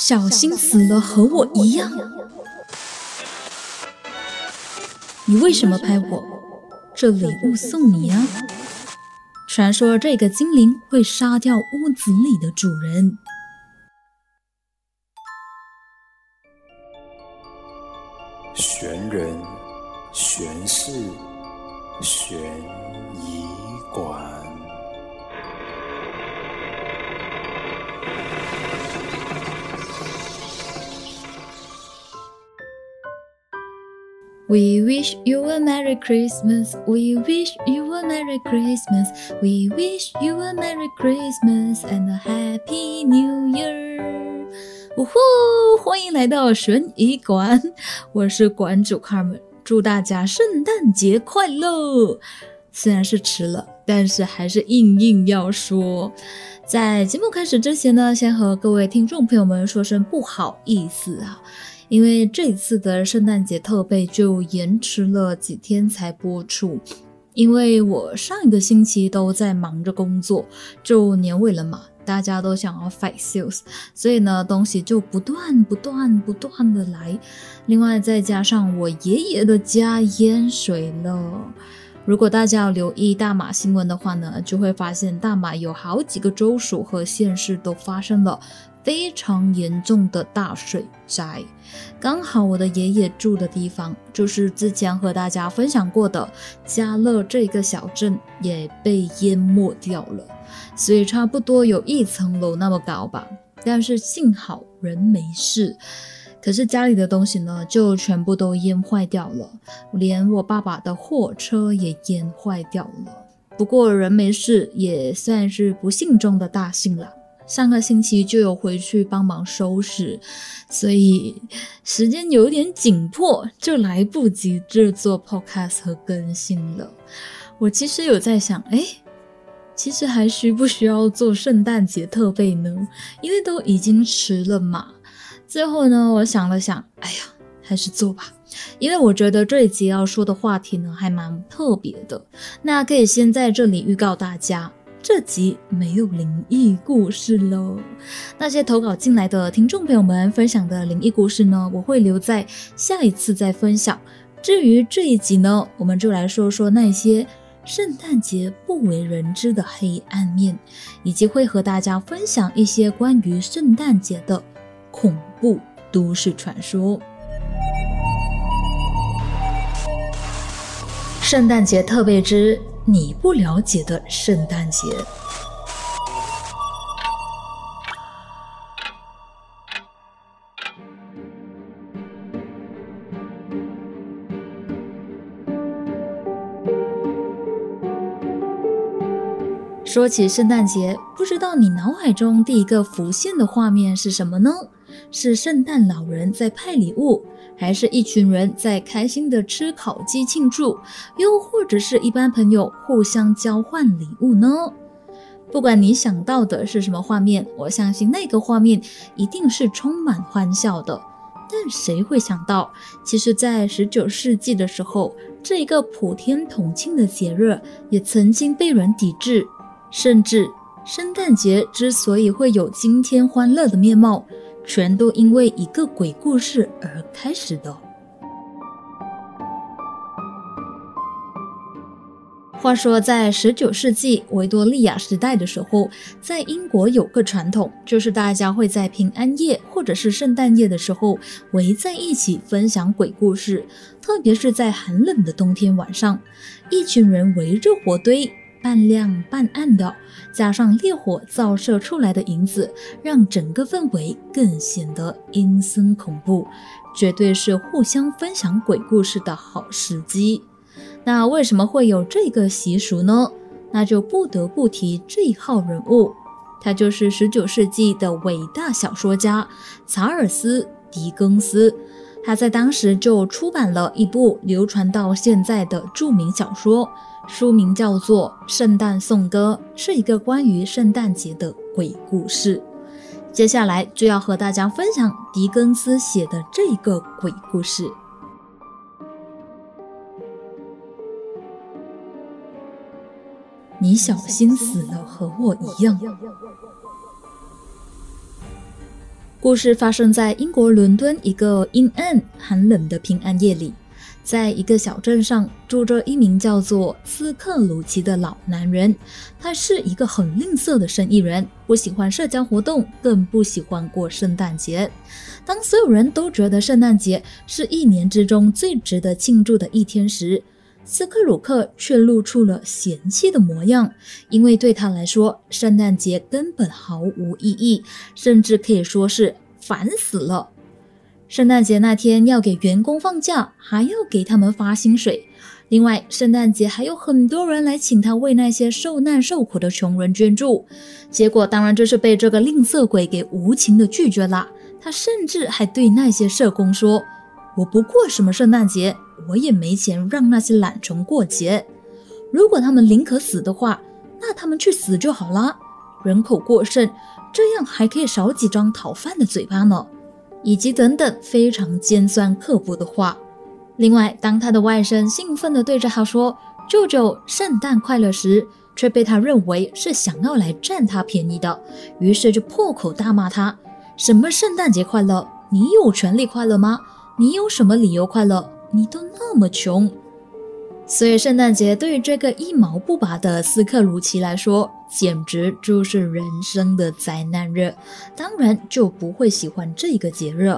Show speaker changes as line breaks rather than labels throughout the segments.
小心死了和我一样。你为什么拍我？这礼物送你啊！传说这个精灵会杀掉屋子里的主人。Merry Christmas. We wish you a Merry Christmas. We wish you a Merry Christmas and a Happy New Year. 呜呼！欢迎来到悬疑馆，我是馆主 Carmen，祝大家圣诞节快乐。虽然是迟了，但是还是硬硬要说。在节目开始之前呢，先和各位听众朋友们说声不好意思啊。因为这次的圣诞节特备就延迟了几天才播出，因为我上一个星期都在忙着工作，就年尾了嘛，大家都想要 fight sales，所以呢东西就不断不断不断的来，另外再加上我爷爷的家淹水了，如果大家要留意大马新闻的话呢，就会发现大马有好几个州属和县市都发生了。非常严重的大水灾，刚好我的爷爷住的地方就是之前和大家分享过的加勒这个小镇也被淹没掉了，所以差不多有一层楼那么高吧。但是幸好人没事，可是家里的东西呢就全部都淹坏掉了，连我爸爸的货车也淹坏掉了。不过人没事也算是不幸中的大幸了。上个星期就有回去帮忙收拾，所以时间有点紧迫，就来不及制作 podcast 和更新了。我其实有在想，哎，其实还需不需要做圣诞节特备呢？因为都已经迟了嘛。最后呢，我想了想，哎呀，还是做吧，因为我觉得这一集要说的话题呢，还蛮特别的。那可以先在这里预告大家。这集没有灵异故事喽。那些投稿进来的听众朋友们分享的灵异故事呢，我会留在下一次再分享。至于这一集呢，我们就来说说那些圣诞节不为人知的黑暗面，以及会和大家分享一些关于圣诞节的恐怖都市传说。圣诞节特别之。你不了解的圣诞节。说起圣诞节，不知道你脑海中第一个浮现的画面是什么呢？是圣诞老人在派礼物？还是一群人在开心的吃烤鸡庆祝，又或者是一般朋友互相交换礼物呢？不管你想到的是什么画面，我相信那个画面一定是充满欢笑的。但谁会想到，其实，在十九世纪的时候，这一个普天同庆的节日也曾经被人抵制，甚至圣诞节之所以会有今天欢乐的面貌。全都因为一个鬼故事而开始的。话说，在十九世纪维多利亚时代的时候，在英国有个传统，就是大家会在平安夜或者是圣诞夜的时候围在一起分享鬼故事，特别是在寒冷的冬天晚上，一群人围着火堆。半亮半暗的，加上烈火照射出来的影子，让整个氛围更显得阴森恐怖，绝对是互相分享鬼故事的好时机。那为什么会有这个习俗呢？那就不得不提这一号人物，他就是十九世纪的伟大小说家查尔斯·狄更斯。他在当时就出版了一部流传到现在的著名小说。书名叫做《圣诞颂歌》，是一个关于圣诞节的鬼故事。接下来就要和大家分享狄更斯写的这个鬼故事。你小心死了，和我一样。故事发生在英国伦敦一个阴暗、寒冷的平安夜里，在一个小镇上住着一名叫做斯克鲁奇的老男人。他是一个很吝啬的生意人，不喜欢社交活动，更不喜欢过圣诞节。当所有人都觉得圣诞节是一年之中最值得庆祝的一天时，斯克鲁克却露出了嫌弃的模样，因为对他来说，圣诞节根本毫无意义，甚至可以说是烦死了。圣诞节那天要给员工放假，还要给他们发薪水。另外，圣诞节还有很多人来请他为那些受难受苦的穷人捐助，结果当然就是被这个吝啬鬼给无情的拒绝了。他甚至还对那些社工说：“我不过什么圣诞节。”我也没钱让那些懒虫过节。如果他们宁可死的话，那他们去死就好了。人口过剩，这样还可以少几张讨饭的嘴巴呢。以及等等非常尖酸刻薄的话。另外，当他的外甥兴奋地对着他说“舅舅，圣诞快乐”时，却被他认为是想要来占他便宜的，于是就破口大骂他：“什么圣诞节快乐？你有权利快乐吗？你有什么理由快乐？”你都那么穷，所以圣诞节对于这个一毛不拔的斯克鲁奇来说，简直就是人生的灾难日。当然就不会喜欢这个节日。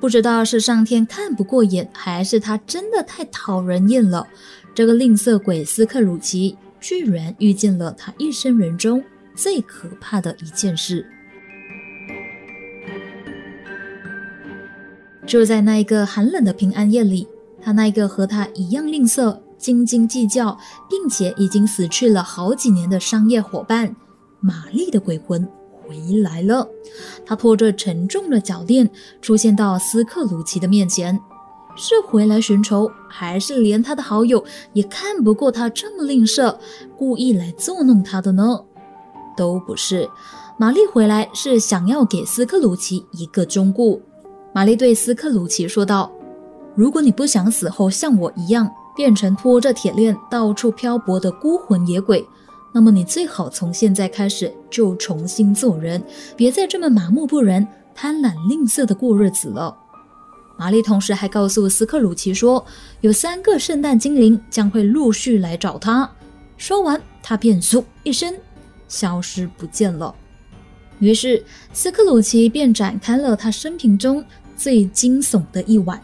不知道是上天看不过眼，还是他真的太讨人厌了。这个吝啬鬼斯克鲁奇居然遇见了他一生人中最可怕的一件事。就在那一个寒冷的平安夜里，他那一个和他一样吝啬、斤斤计较，并且已经死去了好几年的商业伙伴玛丽的鬼魂回来了。他拖着沉重的脚链出现到斯克鲁奇的面前，是回来寻仇，还是连他的好友也看不过他这么吝啬，故意来作弄他的呢？都不是，玛丽回来是想要给斯克鲁奇一个忠告。玛丽对斯克鲁奇说道：“如果你不想死后像我一样变成拖着铁链到处漂泊的孤魂野鬼，那么你最好从现在开始就重新做人，别再这么麻木不仁、贪婪吝啬的过日子了。”玛丽同时还告诉斯克鲁奇说：“有三个圣诞精灵将会陆续来找他。”说完，他便嗖一声消失不见了。于是斯克鲁奇便展开了他生平中。最惊悚的一晚，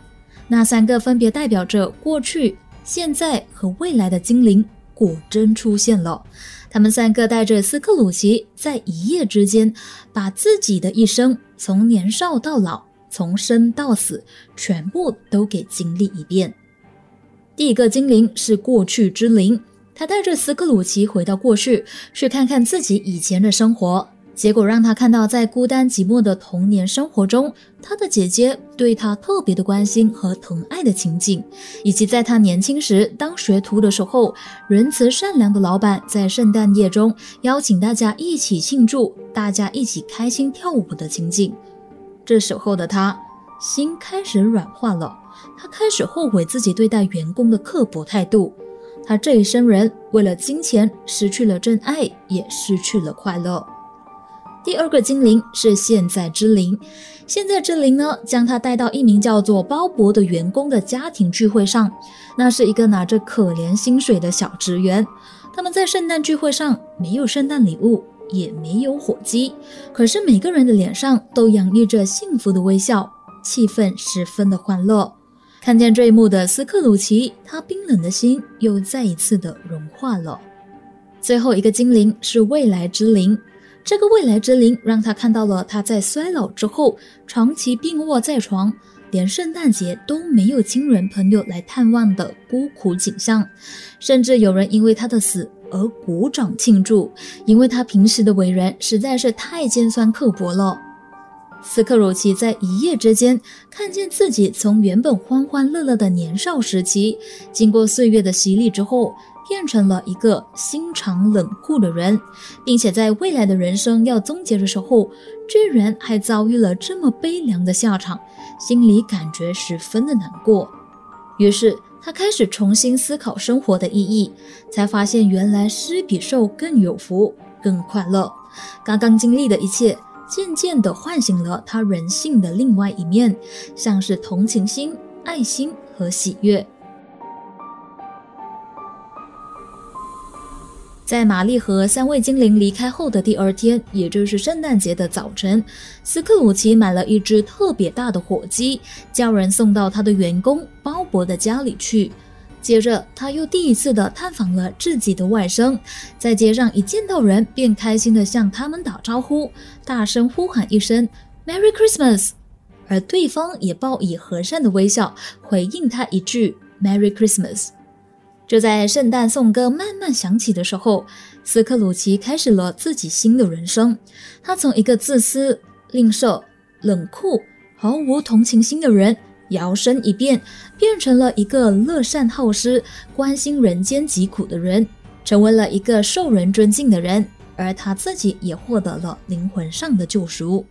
那三个分别代表着过去、现在和未来的精灵果真出现了。他们三个带着斯克鲁奇，在一夜之间，把自己的一生从年少到老，从生到死，全部都给经历一遍。第一个精灵是过去之灵，他带着斯克鲁奇回到过去，去看看自己以前的生活。结果让他看到，在孤单寂寞的童年生活中，他的姐姐对他特别的关心和疼爱的情景，以及在他年轻时当学徒的时候，仁慈善良的老板在圣诞夜中邀请大家一起庆祝，大家一起开心跳舞的情景。这时候的他心开始软化了，他开始后悔自己对待员工的刻薄态度。他这一生人为了金钱失去了真爱，也失去了快乐。第二个精灵是现在之灵，现在之灵呢，将他带到一名叫做鲍勃的员工的家庭聚会上。那是一个拿着可怜薪水的小职员。他们在圣诞聚会上没有圣诞礼物，也没有火鸡，可是每个人的脸上都洋溢着幸福的微笑，气氛十分的欢乐。看见这一幕的斯克鲁奇，他冰冷的心又再一次的融化了。最后一个精灵是未来之灵。这个未来之灵让他看到了他在衰老之后长期病卧在床，连圣诞节都没有亲人朋友来探望的孤苦景象，甚至有人因为他的死而鼓掌庆祝，因为他平时的为人实在是太尖酸刻薄了。斯克鲁奇在一夜之间看见自己从原本欢欢乐乐的年少时期，经过岁月的洗礼之后。变成了一个心肠冷酷的人，并且在未来的人生要终结的时候，居然还遭遇了这么悲凉的下场，心里感觉十分的难过。于是他开始重新思考生活的意义，才发现原来施比受更有福、更快乐。刚刚经历的一切，渐渐地唤醒了他人性的另外一面，像是同情心、爱心和喜悦。在玛丽和三位精灵离开后的第二天，也就是圣诞节的早晨，斯克鲁奇买了一只特别大的火鸡，叫人送到他的员工鲍勃的家里去。接着，他又第一次的探访了自己的外甥，在街上一见到人，便开心的向他们打招呼，大声呼喊一声 “Merry Christmas”，而对方也报以和善的微笑回应他一句 “Merry Christmas”。就在圣诞颂歌慢慢响起的时候，斯克鲁奇开始了自己新的人生。他从一个自私、吝啬、冷酷、毫无同情心的人，摇身一变，变成了一个乐善好施、关心人间疾苦的人，成为了一个受人尊敬的人。而他自己也获得了灵魂上的救赎。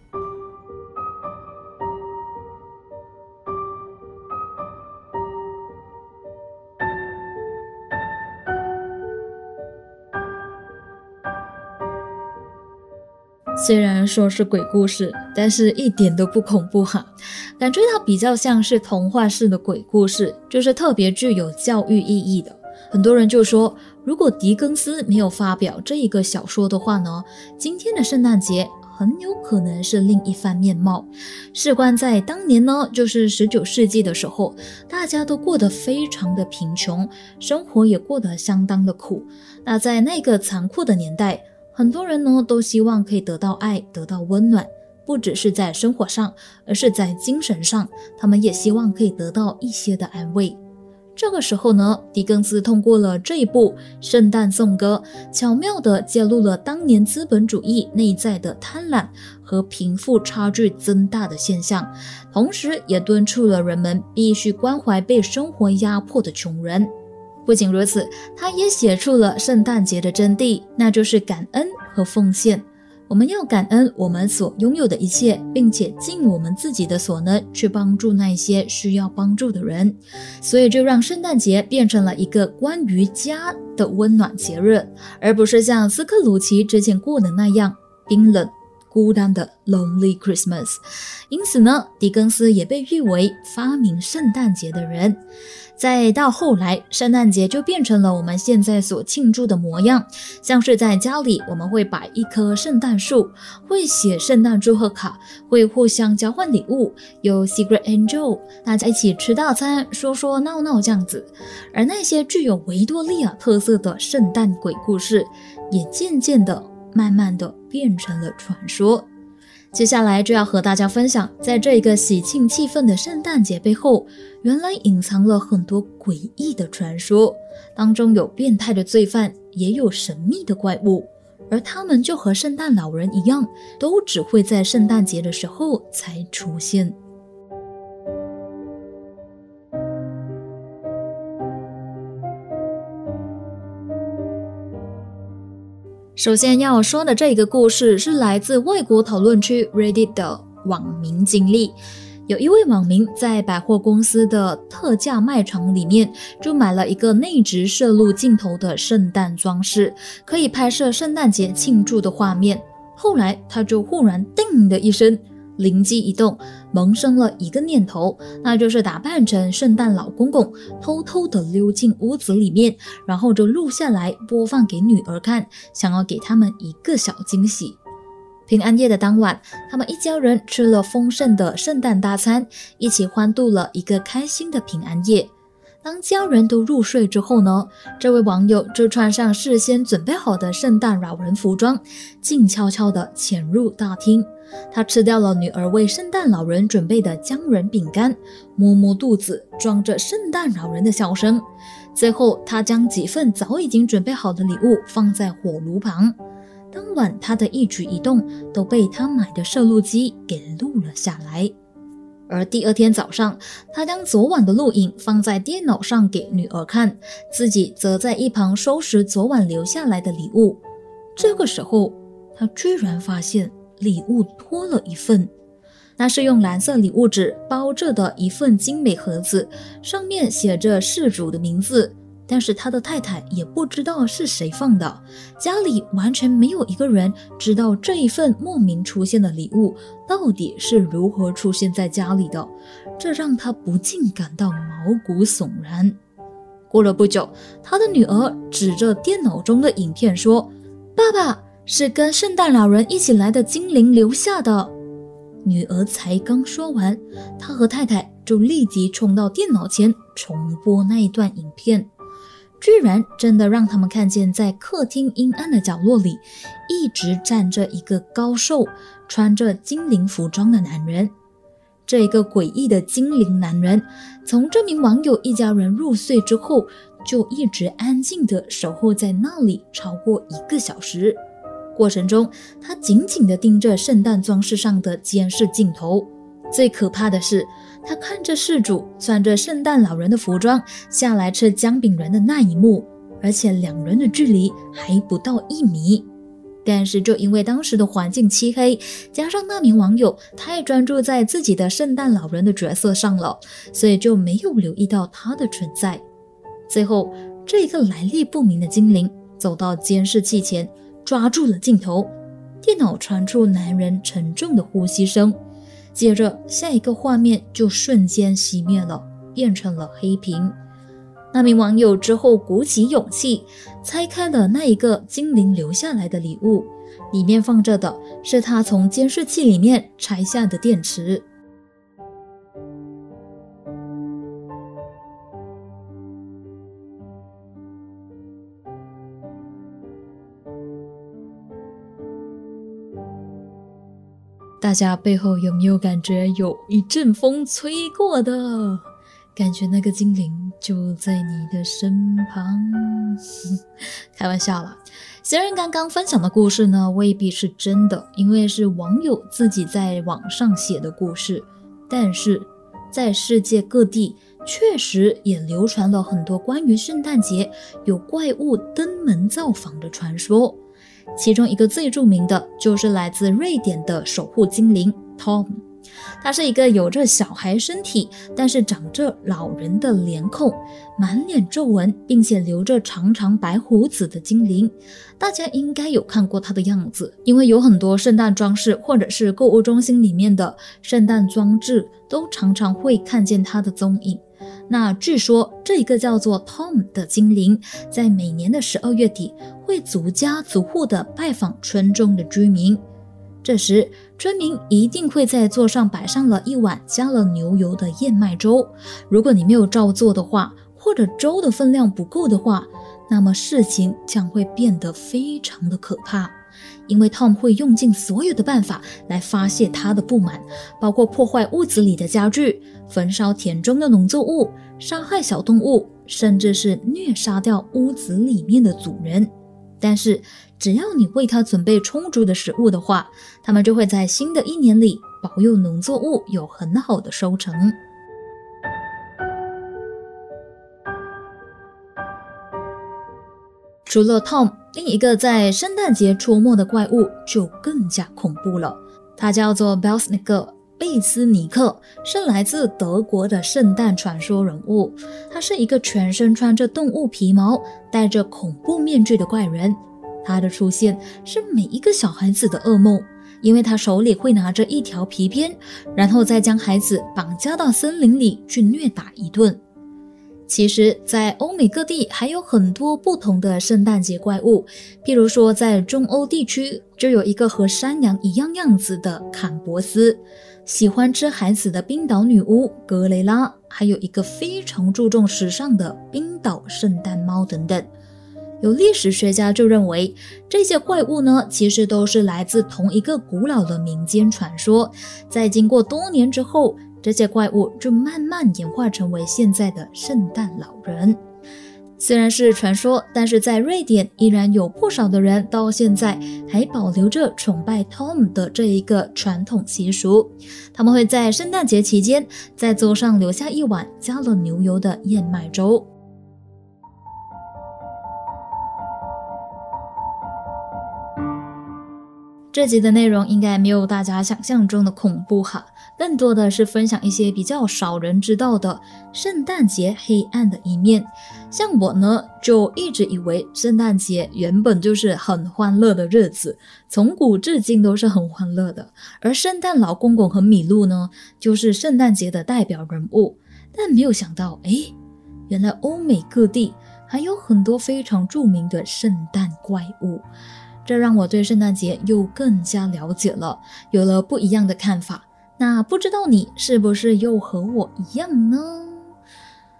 虽然说是鬼故事，但是一点都不恐怖哈，感觉它比较像是童话式的鬼故事，就是特别具有教育意义的。很多人就说，如果狄更斯没有发表这一个小说的话呢，今天的圣诞节很有可能是另一番面貌。事关在当年呢，就是十九世纪的时候，大家都过得非常的贫穷，生活也过得相当的苦。那在那个残酷的年代。很多人呢都希望可以得到爱，得到温暖，不只是在生活上，而是在精神上，他们也希望可以得到一些的安慰。这个时候呢，狄更斯通过了这一部《圣诞颂歌》，巧妙地揭露了当年资本主义内在的贪婪和贫富差距增大的现象，同时也敦促了人们必须关怀被生活压迫的穷人。不仅如此，他也写出了圣诞节的真谛，那就是感恩和奉献。我们要感恩我们所拥有的一切，并且尽我们自己的所能去帮助那些需要帮助的人。所以，就让圣诞节变成了一个关于家的温暖节日，而不是像斯克鲁奇之前过的那样冰冷、孤单的 Lonely Christmas。因此呢，狄更斯也被誉为发明圣诞节的人。再到后来，圣诞节就变成了我们现在所庆祝的模样，像是在家里我们会摆一棵圣诞树，会写圣诞祝贺卡，会互相交换礼物，有 Secret Angel，大家一起吃大餐，说说闹闹这样子。而那些具有维多利亚特色的圣诞鬼故事，也渐渐的、慢慢的变成了传说。接下来就要和大家分享，在这一个喜庆气氛的圣诞节背后，原来隐藏了很多诡异的传说。当中有变态的罪犯，也有神秘的怪物，而他们就和圣诞老人一样，都只会在圣诞节的时候才出现。首先要说的这个故事是来自外国讨论区 Reddit 的网民经历。有一位网民在百货公司的特价卖场里面就买了一个内置摄录镜头的圣诞装饰，可以拍摄圣诞节庆祝的画面。后来他就忽然“叮”的一声。灵机一动，萌生了一个念头，那就是打扮成圣诞老公公，偷偷的溜进屋子里面，然后就录下来播放给女儿看，想要给他们一个小惊喜。平安夜的当晚，他们一家人吃了丰盛的圣诞大餐，一起欢度了一个开心的平安夜。当家人都入睡之后呢，这位网友就穿上事先准备好的圣诞老人服装，静悄悄地潜入大厅。他吃掉了女儿为圣诞老人准备的姜仁饼干，摸摸肚子，装着圣诞老人的笑声。最后，他将几份早已经准备好的礼物放在火炉旁。当晚，他的一举一动都被他买的摄录机给录了下来。而第二天早上，他将昨晚的录影放在电脑上给女儿看，自己则在一旁收拾昨晚留下来的礼物。这个时候，他居然发现礼物多了一份，那是用蓝色礼物纸包着的一份精美盒子，上面写着事主的名字，但是他的太太也不知道是谁放的，家里完全没有一个人知道这一份莫名出现的礼物到底是如何出现在家里的，这让他不禁感到毛骨悚然。过了不久，他的女儿指着电脑中的影片说：“爸爸是跟圣诞老人一起来的精灵留下的。”女儿才刚说完，他和太太就立即冲到电脑前重播那一段影片。居然真的让他们看见，在客厅阴暗的角落里，一直站着一个高瘦、穿着精灵服装的男人。这个诡异的精灵男人，从这名网友一家人入睡之后，就一直安静地守候在那里超过一个小时。过程中，他紧紧地盯着圣诞装饰上的监视镜头。最可怕的是，他看着事主穿着圣诞老人的服装下来吃姜饼人的那一幕，而且两人的距离还不到一米。但是，就因为当时的环境漆黑，加上那名网友太专注在自己的圣诞老人的角色上了，所以就没有留意到他的存在。最后，这一个来历不明的精灵走到监视器前，抓住了镜头，电脑传出男人沉重的呼吸声。接着，下一个画面就瞬间熄灭了，变成了黑屏。那名网友之后鼓起勇气拆开了那一个精灵留下来的礼物，里面放着的是他从监视器里面拆下的电池。大家背后有没有感觉有一阵风吹过的感觉？那个精灵就在你的身旁。开玩笑了，虽然刚刚分享的故事呢未必是真的，因为是网友自己在网上写的故事，但是在世界各地确实也流传了很多关于圣诞节有怪物登门造访的传说。其中一个最著名的就是来自瑞典的守护精灵 Tom，他是一个有着小孩身体，但是长着老人的脸孔，满脸皱纹，并且留着长长白胡子的精灵。大家应该有看过他的样子，因为有很多圣诞装饰或者是购物中心里面的圣诞装置，都常常会看见他的踪影。那据说，这一个叫做 Tom 的精灵，在每年的十二月底，会逐家逐户的拜访村中的居民。这时，村民一定会在桌上摆上了一碗加了牛油的燕麦粥。如果你没有照做的话，或者粥的分量不够的话，那么事情将会变得非常的可怕。因为 Tom 会用尽所有的办法来发泄他的不满，包括破坏屋子里的家具、焚烧田中的农作物、杀害小动物，甚至是虐杀掉屋子里面的主人。但是，只要你为他准备充足的食物的话，他们就会在新的一年里保佑农作物有很好的收成。除了 Tom，另一个在圣诞节出没的怪物就更加恐怖了。它叫做 Belsnicke 贝斯尼克，是来自德国的圣诞传说人物。他是一个全身穿着动物皮毛、戴着恐怖面具的怪人。他的出现是每一个小孩子的噩梦，因为他手里会拿着一条皮鞭，然后再将孩子绑架到森林里去虐打一顿。其实，在欧美各地还有很多不同的圣诞节怪物，譬如说，在中欧地区就有一个和山羊一样样子的坎博斯，喜欢吃孩子的冰岛女巫格雷拉，还有一个非常注重时尚的冰岛圣诞猫等等。有历史学家就认为，这些怪物呢，其实都是来自同一个古老的民间传说，在经过多年之后。这些怪物就慢慢演化成为现在的圣诞老人。虽然是传说，但是在瑞典依然有不少的人到现在还保留着崇拜 Tom 的这一个传统习俗。他们会在圣诞节期间在桌上留下一碗加了牛油的燕麦粥。这集的内容应该没有大家想象中的恐怖哈，更多的是分享一些比较少人知道的圣诞节黑暗的一面。像我呢，就一直以为圣诞节原本就是很欢乐的日子，从古至今都是很欢乐的。而圣诞老公公和米露呢，就是圣诞节的代表人物。但没有想到，哎，原来欧美各地还有很多非常著名的圣诞怪物。这让我对圣诞节又更加了解了，有了不一样的看法。那不知道你是不是又和我一样呢？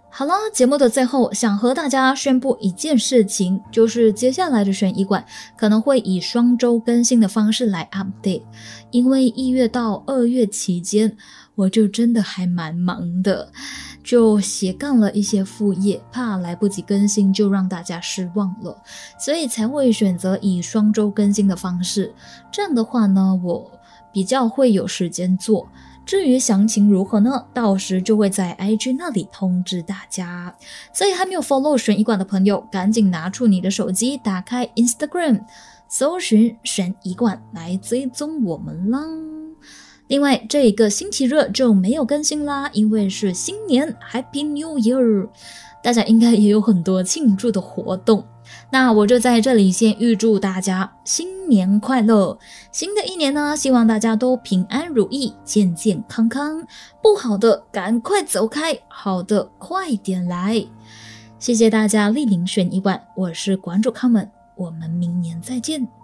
好了，节目的最后想和大家宣布一件事情，就是接下来的悬疑馆可能会以双周更新的方式来 update，因为一月到二月期间，我就真的还蛮忙的。就斜杠了一些副业，怕来不及更新就让大家失望了，所以才会选择以双周更新的方式。这样的话呢，我比较会有时间做。至于详情如何呢？到时就会在 IG 那里通知大家。所以还没有 follow 悬疑馆的朋友，赶紧拿出你的手机，打开 Instagram，搜寻悬疑馆来追踪我们啦。另外，这一个星期热就没有更新啦，因为是新年，Happy New Year，大家应该也有很多庆祝的活动。那我就在这里先预祝大家新年快乐！新的一年呢，希望大家都平安如意、健健康康。不好的赶快走开，好的快点来。谢谢大家莅临选一晚，我是馆主康门，我们明年再见。